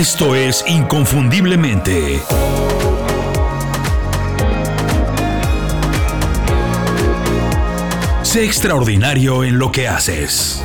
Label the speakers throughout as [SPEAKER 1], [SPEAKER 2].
[SPEAKER 1] Esto es Inconfundiblemente. Sé extraordinario en lo que haces.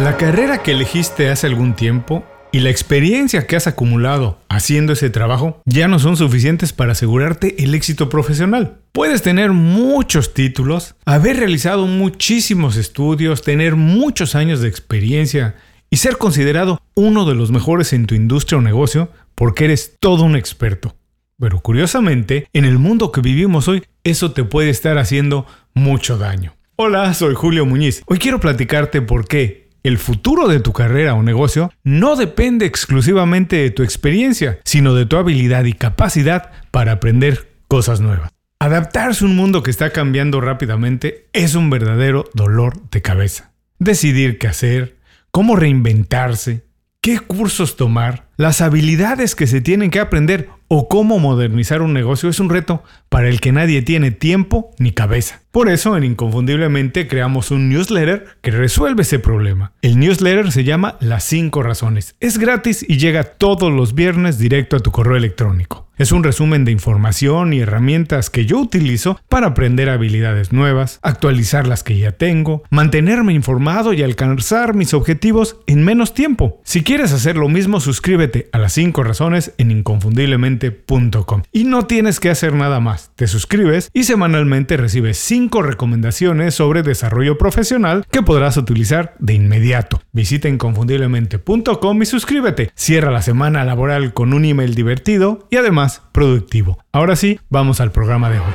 [SPEAKER 2] La carrera que elegiste hace algún tiempo y la experiencia que has acumulado haciendo ese trabajo ya no son suficientes para asegurarte el éxito profesional. Puedes tener muchos títulos, haber realizado muchísimos estudios, tener muchos años de experiencia y ser considerado uno de los mejores en tu industria o negocio porque eres todo un experto. Pero curiosamente, en el mundo que vivimos hoy, eso te puede estar haciendo mucho daño. Hola, soy Julio Muñiz. Hoy quiero platicarte por qué el futuro de tu carrera o negocio no depende exclusivamente de tu experiencia, sino de tu habilidad y capacidad para aprender cosas nuevas. Adaptarse a un mundo que está cambiando rápidamente es un verdadero dolor de cabeza. Decidir qué hacer, cómo reinventarse, qué cursos tomar, las habilidades que se tienen que aprender o cómo modernizar un negocio es un reto para el que nadie tiene tiempo ni cabeza. Por eso, en Inconfundiblemente creamos un newsletter que resuelve ese problema. El newsletter se llama Las 5 Razones. Es gratis y llega todos los viernes directo a tu correo electrónico. Es un resumen de información y herramientas que yo utilizo para aprender habilidades nuevas, actualizar las que ya tengo, mantenerme informado y alcanzar mis objetivos en menos tiempo. Si quieres hacer lo mismo, suscríbete a las 5 razones en inconfundiblemente.com. Y no tienes que hacer nada más. Te suscribes y semanalmente recibes 5 recomendaciones sobre desarrollo profesional que podrás utilizar de inmediato. Visita inconfundiblemente.com y suscríbete. Cierra la semana laboral con un email divertido y además productivo. Ahora sí, vamos al programa de hoy.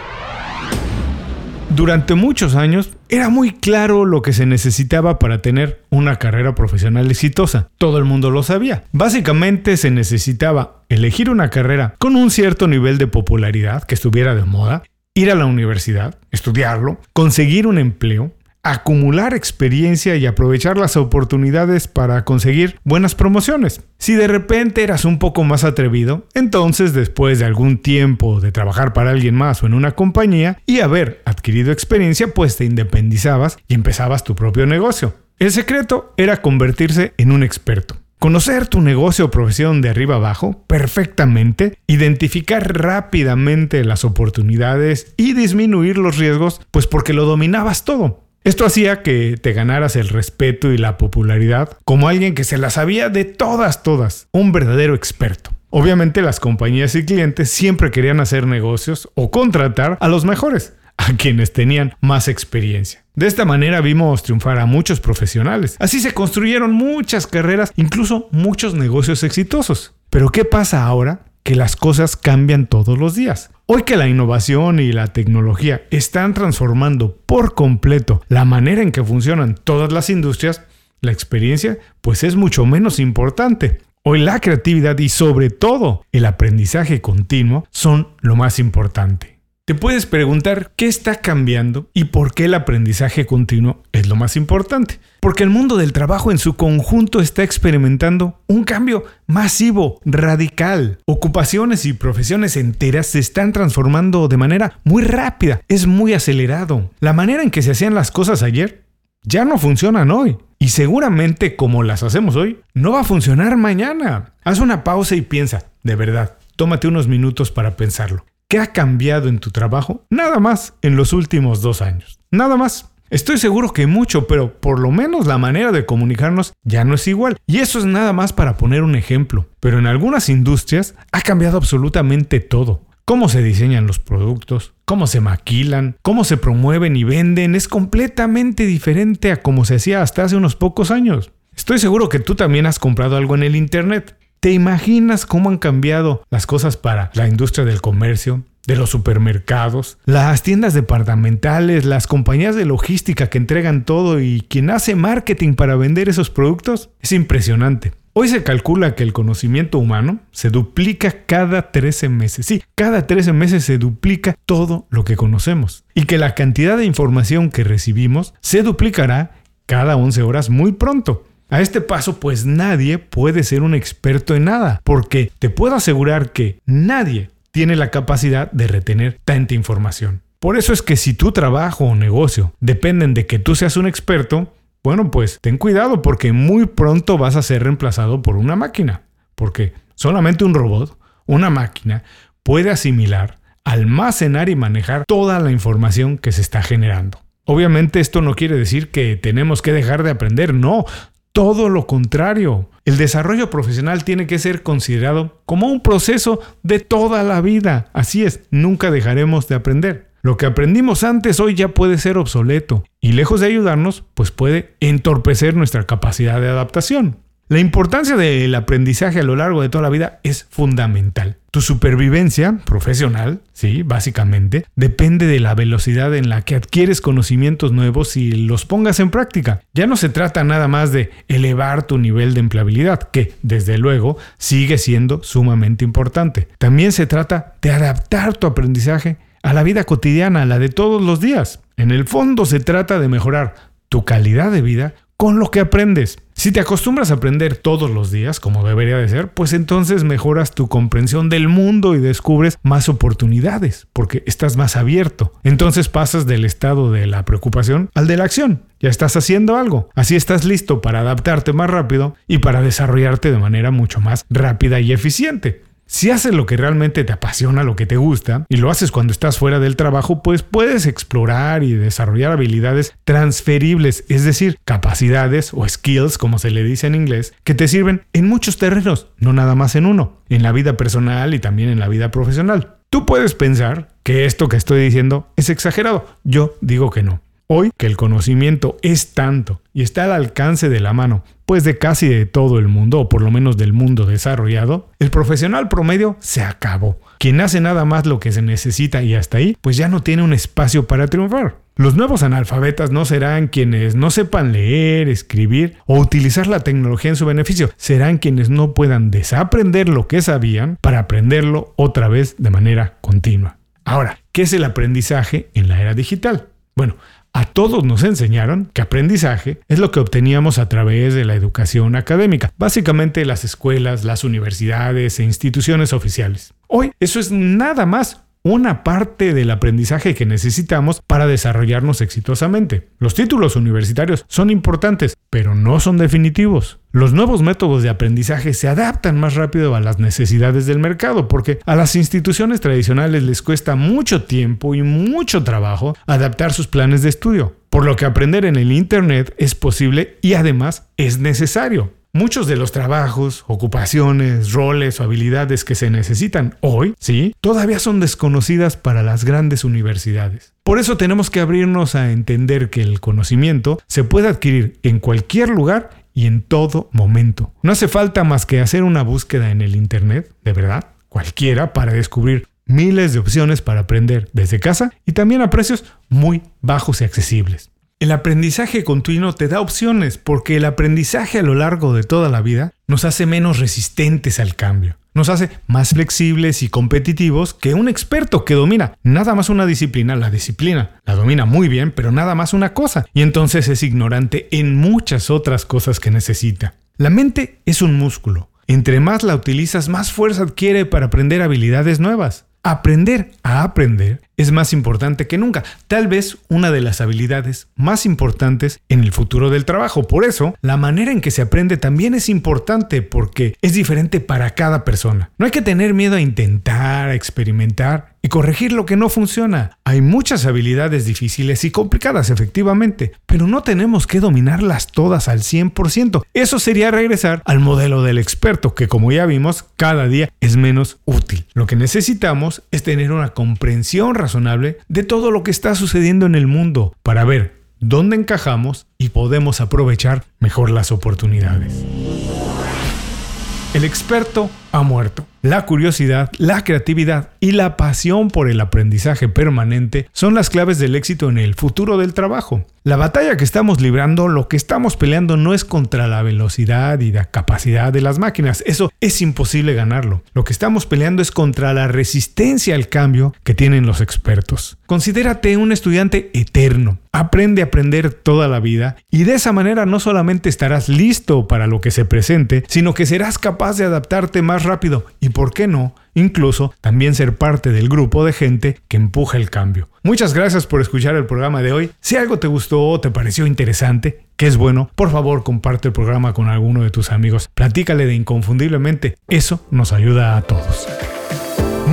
[SPEAKER 2] Durante muchos años era muy claro lo que se necesitaba para tener una carrera profesional exitosa. Todo el mundo lo sabía. Básicamente se necesitaba elegir una carrera con un cierto nivel de popularidad que estuviera de moda, ir a la universidad, estudiarlo, conseguir un empleo, acumular experiencia y aprovechar las oportunidades para conseguir buenas promociones. Si de repente eras un poco más atrevido, entonces después de algún tiempo de trabajar para alguien más o en una compañía y haber adquirido experiencia, pues te independizabas y empezabas tu propio negocio. El secreto era convertirse en un experto. Conocer tu negocio o profesión de arriba abajo perfectamente, identificar rápidamente las oportunidades y disminuir los riesgos, pues porque lo dominabas todo. Esto hacía que te ganaras el respeto y la popularidad como alguien que se la sabía de todas, todas, un verdadero experto. Obviamente las compañías y clientes siempre querían hacer negocios o contratar a los mejores, a quienes tenían más experiencia. De esta manera vimos triunfar a muchos profesionales. Así se construyeron muchas carreras, incluso muchos negocios exitosos. Pero ¿qué pasa ahora que las cosas cambian todos los días? Hoy que la innovación y la tecnología están transformando por completo la manera en que funcionan todas las industrias, la experiencia pues es mucho menos importante. Hoy la creatividad y sobre todo el aprendizaje continuo son lo más importante. Te puedes preguntar qué está cambiando y por qué el aprendizaje continuo es lo más importante. Porque el mundo del trabajo en su conjunto está experimentando un cambio masivo, radical. Ocupaciones y profesiones enteras se están transformando de manera muy rápida, es muy acelerado. La manera en que se hacían las cosas ayer ya no funcionan hoy. Y seguramente como las hacemos hoy, no va a funcionar mañana. Haz una pausa y piensa, de verdad, tómate unos minutos para pensarlo. ¿Qué ha cambiado en tu trabajo? Nada más en los últimos dos años. Nada más. Estoy seguro que mucho, pero por lo menos la manera de comunicarnos ya no es igual. Y eso es nada más para poner un ejemplo. Pero en algunas industrias ha cambiado absolutamente todo. Cómo se diseñan los productos, cómo se maquilan, cómo se promueven y venden es completamente diferente a como se hacía hasta hace unos pocos años. Estoy seguro que tú también has comprado algo en el Internet. ¿Te imaginas cómo han cambiado las cosas para la industria del comercio, de los supermercados, las tiendas departamentales, las compañías de logística que entregan todo y quien hace marketing para vender esos productos? Es impresionante. Hoy se calcula que el conocimiento humano se duplica cada 13 meses. Sí, cada 13 meses se duplica todo lo que conocemos. Y que la cantidad de información que recibimos se duplicará cada 11 horas muy pronto. A este paso, pues nadie puede ser un experto en nada, porque te puedo asegurar que nadie tiene la capacidad de retener tanta información. Por eso es que si tu trabajo o negocio dependen de que tú seas un experto, bueno, pues ten cuidado porque muy pronto vas a ser reemplazado por una máquina. porque solamente un robot, una máquina, puede asimilar, almacenar y manejar toda la información que se está generando. Obviamente esto no quiere decir que tenemos que dejar de aprender, no, todo lo contrario. El desarrollo profesional tiene que ser considerado como un proceso de toda la vida. Así es, nunca dejaremos de aprender. Lo que aprendimos antes hoy ya puede ser obsoleto y lejos de ayudarnos, pues puede entorpecer nuestra capacidad de adaptación. La importancia del aprendizaje a lo largo de toda la vida es fundamental. Tu supervivencia profesional, sí, básicamente, depende de la velocidad en la que adquieres conocimientos nuevos y los pongas en práctica. Ya no se trata nada más de elevar tu nivel de empleabilidad, que desde luego sigue siendo sumamente importante. También se trata de adaptar tu aprendizaje a la vida cotidiana, a la de todos los días. En el fondo se trata de mejorar tu calidad de vida con lo que aprendes. Si te acostumbras a aprender todos los días, como debería de ser, pues entonces mejoras tu comprensión del mundo y descubres más oportunidades, porque estás más abierto. Entonces pasas del estado de la preocupación al de la acción. Ya estás haciendo algo. Así estás listo para adaptarte más rápido y para desarrollarte de manera mucho más rápida y eficiente. Si haces lo que realmente te apasiona, lo que te gusta, y lo haces cuando estás fuera del trabajo, pues puedes explorar y desarrollar habilidades transferibles, es decir, capacidades o skills, como se le dice en inglés, que te sirven en muchos terrenos, no nada más en uno, en la vida personal y también en la vida profesional. Tú puedes pensar que esto que estoy diciendo es exagerado, yo digo que no. Hoy que el conocimiento es tanto y está al alcance de la mano, pues de casi de todo el mundo, o por lo menos del mundo desarrollado, el profesional promedio se acabó. Quien hace nada más lo que se necesita y hasta ahí, pues ya no tiene un espacio para triunfar. Los nuevos analfabetas no serán quienes no sepan leer, escribir o utilizar la tecnología en su beneficio, serán quienes no puedan desaprender lo que sabían para aprenderlo otra vez de manera continua. Ahora, ¿qué es el aprendizaje en la era digital? Bueno, a todos nos enseñaron que aprendizaje es lo que obteníamos a través de la educación académica, básicamente las escuelas, las universidades e instituciones oficiales. Hoy eso es nada más una parte del aprendizaje que necesitamos para desarrollarnos exitosamente. Los títulos universitarios son importantes, pero no son definitivos. Los nuevos métodos de aprendizaje se adaptan más rápido a las necesidades del mercado porque a las instituciones tradicionales les cuesta mucho tiempo y mucho trabajo adaptar sus planes de estudio. Por lo que aprender en el Internet es posible y además es necesario. Muchos de los trabajos, ocupaciones, roles o habilidades que se necesitan hoy, sí, todavía son desconocidas para las grandes universidades. Por eso tenemos que abrirnos a entender que el conocimiento se puede adquirir en cualquier lugar y en todo momento. No hace falta más que hacer una búsqueda en el Internet, de verdad, cualquiera, para descubrir miles de opciones para aprender desde casa y también a precios muy bajos y accesibles. El aprendizaje continuo te da opciones porque el aprendizaje a lo largo de toda la vida nos hace menos resistentes al cambio. Nos hace más flexibles y competitivos que un experto que domina nada más una disciplina. La disciplina la domina muy bien, pero nada más una cosa. Y entonces es ignorante en muchas otras cosas que necesita. La mente es un músculo. Entre más la utilizas, más fuerza adquiere para aprender habilidades nuevas. Aprender a aprender es más importante que nunca, tal vez una de las habilidades más importantes en el futuro del trabajo. Por eso, la manera en que se aprende también es importante porque es diferente para cada persona. No hay que tener miedo a intentar, a experimentar y corregir lo que no funciona. Hay muchas habilidades difíciles y complicadas, efectivamente, pero no tenemos que dominarlas todas al 100%. Eso sería regresar al modelo del experto, que como ya vimos, cada día es menos útil. Lo que necesitamos es tener una comprensión razonable de todo lo que está sucediendo en el mundo para ver dónde encajamos y podemos aprovechar mejor las oportunidades. El experto ha muerto. La curiosidad, la creatividad y la pasión por el aprendizaje permanente son las claves del éxito en el futuro del trabajo. La batalla que estamos librando, lo que estamos peleando no es contra la velocidad y la capacidad de las máquinas, eso es imposible ganarlo. Lo que estamos peleando es contra la resistencia al cambio que tienen los expertos. Considérate un estudiante eterno, aprende a aprender toda la vida y de esa manera no solamente estarás listo para lo que se presente, sino que serás capaz de adaptarte más rápido y, ¿por qué no? Incluso también ser parte del grupo de gente que empuja el cambio. Muchas gracias por escuchar el programa de hoy. Si algo te gustó o te pareció interesante, que es bueno, por favor comparte el programa con alguno de tus amigos. Platícale de inconfundiblemente. Eso nos ayuda a todos.